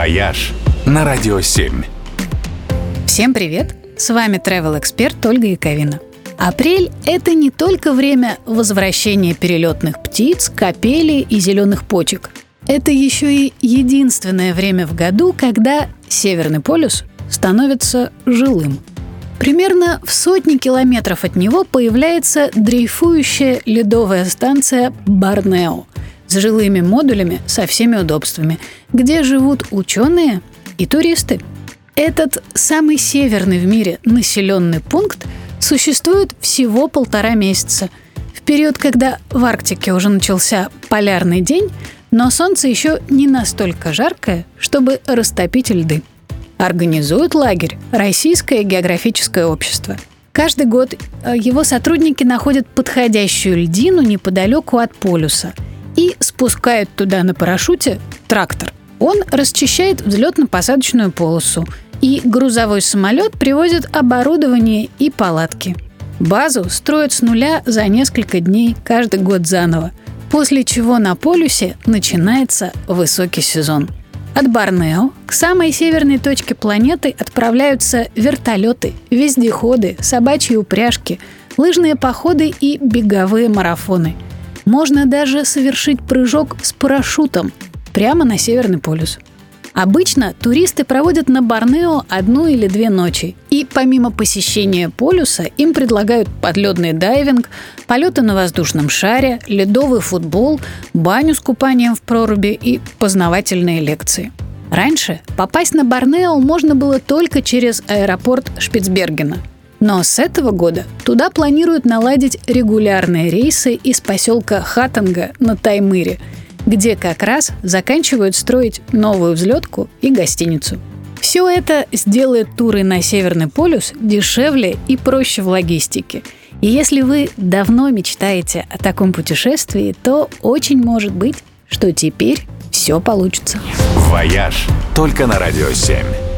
«Вояж» на Радио 7. Всем привет! С вами travel эксперт Ольга Яковина. Апрель – это не только время возвращения перелетных птиц, капели и зеленых почек. Это еще и единственное время в году, когда Северный полюс становится жилым. Примерно в сотни километров от него появляется дрейфующая ледовая станция Барнео с жилыми модулями со всеми удобствами, где живут ученые и туристы. Этот самый северный в мире населенный пункт существует всего полтора месяца. В период, когда в Арктике уже начался полярный день, но солнце еще не настолько жаркое, чтобы растопить льды организует лагерь Российское географическое общество. Каждый год э, его сотрудники находят подходящую льдину неподалеку от полюса и спускают туда на парашюте трактор. Он расчищает взлетно-посадочную полосу, и грузовой самолет привозит оборудование и палатки. Базу строят с нуля за несколько дней каждый год заново, после чего на полюсе начинается высокий сезон – от Борнео к самой северной точке планеты отправляются вертолеты, вездеходы, собачьи упряжки, лыжные походы и беговые марафоны. Можно даже совершить прыжок с парашютом прямо на Северный полюс – Обычно туристы проводят на Борнео одну или две ночи. И помимо посещения полюса им предлагают подледный дайвинг, полеты на воздушном шаре, ледовый футбол, баню с купанием в проруби и познавательные лекции. Раньше попасть на Борнео можно было только через аэропорт Шпицбергена. Но с этого года туда планируют наладить регулярные рейсы из поселка Хатанга на Таймыре – где как раз заканчивают строить новую взлетку и гостиницу. Все это сделает туры на Северный полюс дешевле и проще в логистике. И если вы давно мечтаете о таком путешествии, то очень может быть, что теперь все получится. «Вояж» только на «Радио 7».